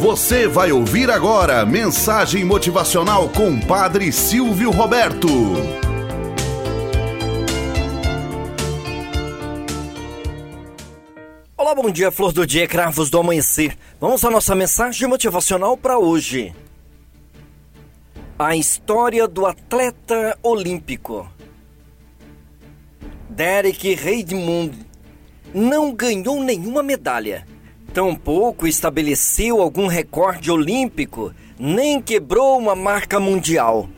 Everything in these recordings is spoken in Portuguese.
Você vai ouvir agora mensagem motivacional com Padre Silvio Roberto. Olá, bom dia, flor do dia, cravos do amanhecer. Vamos à nossa mensagem motivacional para hoje. A história do atleta olímpico. Derek Redmond não ganhou nenhuma medalha Tampouco estabeleceu algum recorde olímpico, nem quebrou uma marca mundial.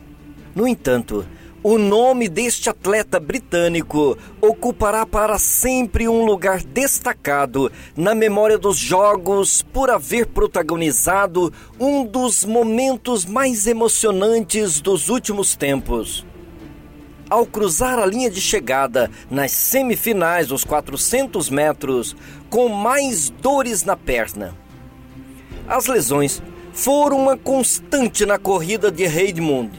No entanto, o nome deste atleta britânico ocupará para sempre um lugar destacado na memória dos Jogos por haver protagonizado um dos momentos mais emocionantes dos últimos tempos ao cruzar a linha de chegada nas semifinais dos 400 metros com mais dores na perna. As lesões foram uma constante na corrida de Redmond,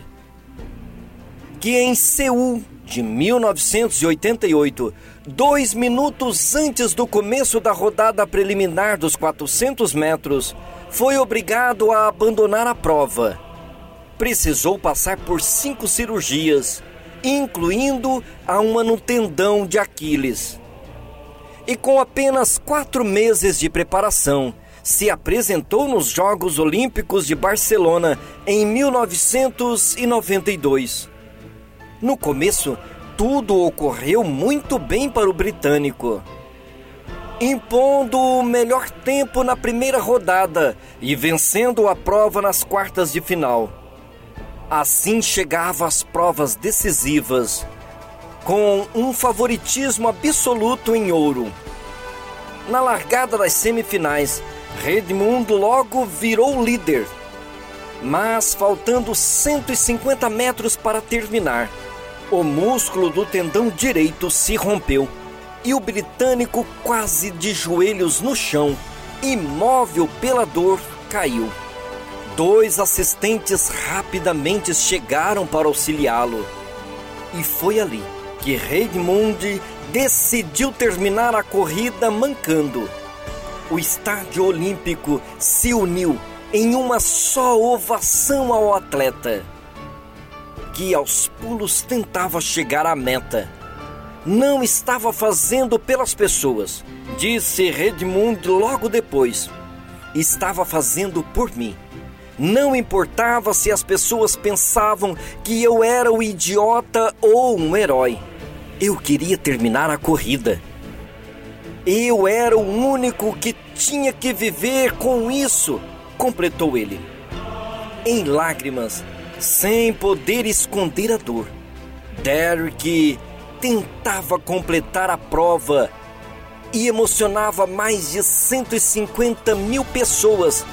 que em Seul de 1988, dois minutos antes do começo da rodada preliminar dos 400 metros, foi obrigado a abandonar a prova. Precisou passar por cinco cirurgias incluindo a uma no tendão de Aquiles. E com apenas quatro meses de preparação, se apresentou nos Jogos Olímpicos de Barcelona em 1992. No começo, tudo ocorreu muito bem para o britânico. Impondo o melhor tempo na primeira rodada e vencendo a prova nas quartas de final. Assim chegava às provas decisivas, com um favoritismo absoluto em ouro. Na largada das semifinais, Redmundo logo virou líder. Mas faltando 150 metros para terminar, o músculo do tendão direito se rompeu e o britânico, quase de joelhos no chão, imóvel pela dor, caiu. Dois assistentes rapidamente chegaram para auxiliá-lo. E foi ali que Redmond decidiu terminar a corrida mancando. O estádio olímpico se uniu em uma só ovação ao atleta, que aos pulos tentava chegar à meta. Não estava fazendo pelas pessoas, disse Redmond logo depois. Estava fazendo por mim. Não importava se as pessoas pensavam que eu era o idiota ou um herói. Eu queria terminar a corrida. Eu era o único que tinha que viver com isso, completou ele. Em lágrimas, sem poder esconder a dor, Derek tentava completar a prova e emocionava mais de 150 mil pessoas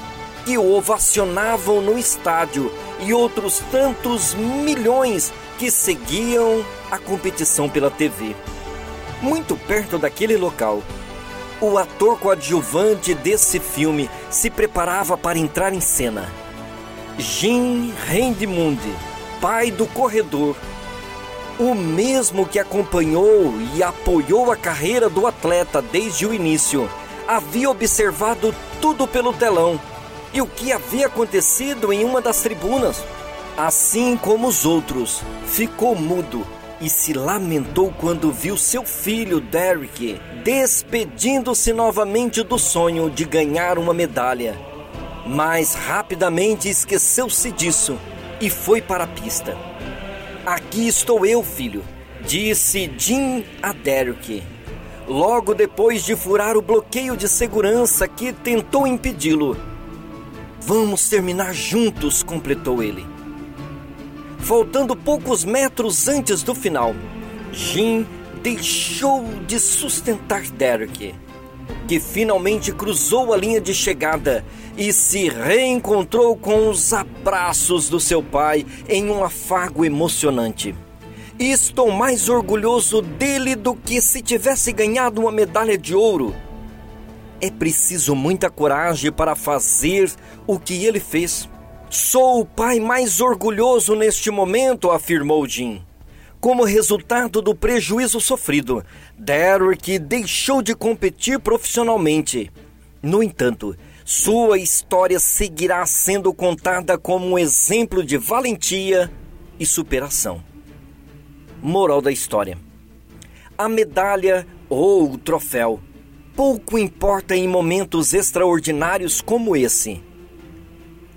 que o ovacionavam no estádio e outros tantos milhões que seguiam a competição pela TV. Muito perto daquele local, o ator coadjuvante desse filme se preparava para entrar em cena. Jim Rendimund, pai do corredor, o mesmo que acompanhou e apoiou a carreira do atleta desde o início, havia observado tudo pelo telão e o que havia acontecido em uma das tribunas. Assim como os outros, ficou mudo e se lamentou quando viu seu filho Derek despedindo-se novamente do sonho de ganhar uma medalha. Mas rapidamente esqueceu-se disso e foi para a pista. Aqui estou eu, filho, disse Jim a Derek. Logo depois de furar o bloqueio de segurança que tentou impedi-lo, Vamos terminar juntos, completou ele. Faltando poucos metros antes do final, Jim deixou de sustentar Derek, que finalmente cruzou a linha de chegada e se reencontrou com os abraços do seu pai em um afago emocionante. estou mais orgulhoso dele do que se tivesse ganhado uma medalha de ouro é preciso muita coragem para fazer o que ele fez. Sou o pai mais orgulhoso neste momento, afirmou Jim. Como resultado do prejuízo sofrido, Derrick deixou de competir profissionalmente. No entanto, sua história seguirá sendo contada como um exemplo de valentia e superação. Moral da história: a medalha ou o troféu pouco importa em momentos extraordinários como esse.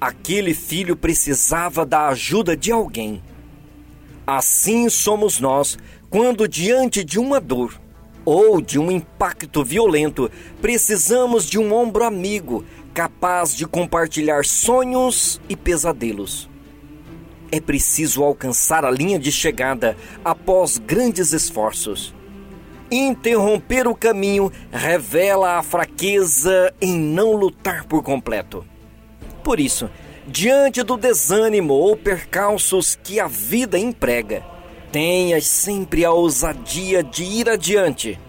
Aquele filho precisava da ajuda de alguém. Assim somos nós quando, diante de uma dor ou de um impacto violento, precisamos de um ombro amigo capaz de compartilhar sonhos e pesadelos. É preciso alcançar a linha de chegada após grandes esforços interromper o caminho revela a fraqueza em não lutar por completo. Por isso, diante do desânimo ou percalços que a vida emprega, tenhas sempre a ousadia de ir adiante,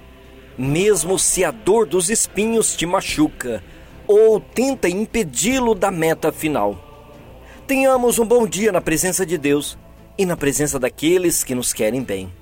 mesmo se a dor dos espinhos te machuca ou tenta impedi-lo da meta final. Tenhamos um bom dia na presença de Deus e na presença daqueles que nos querem bem.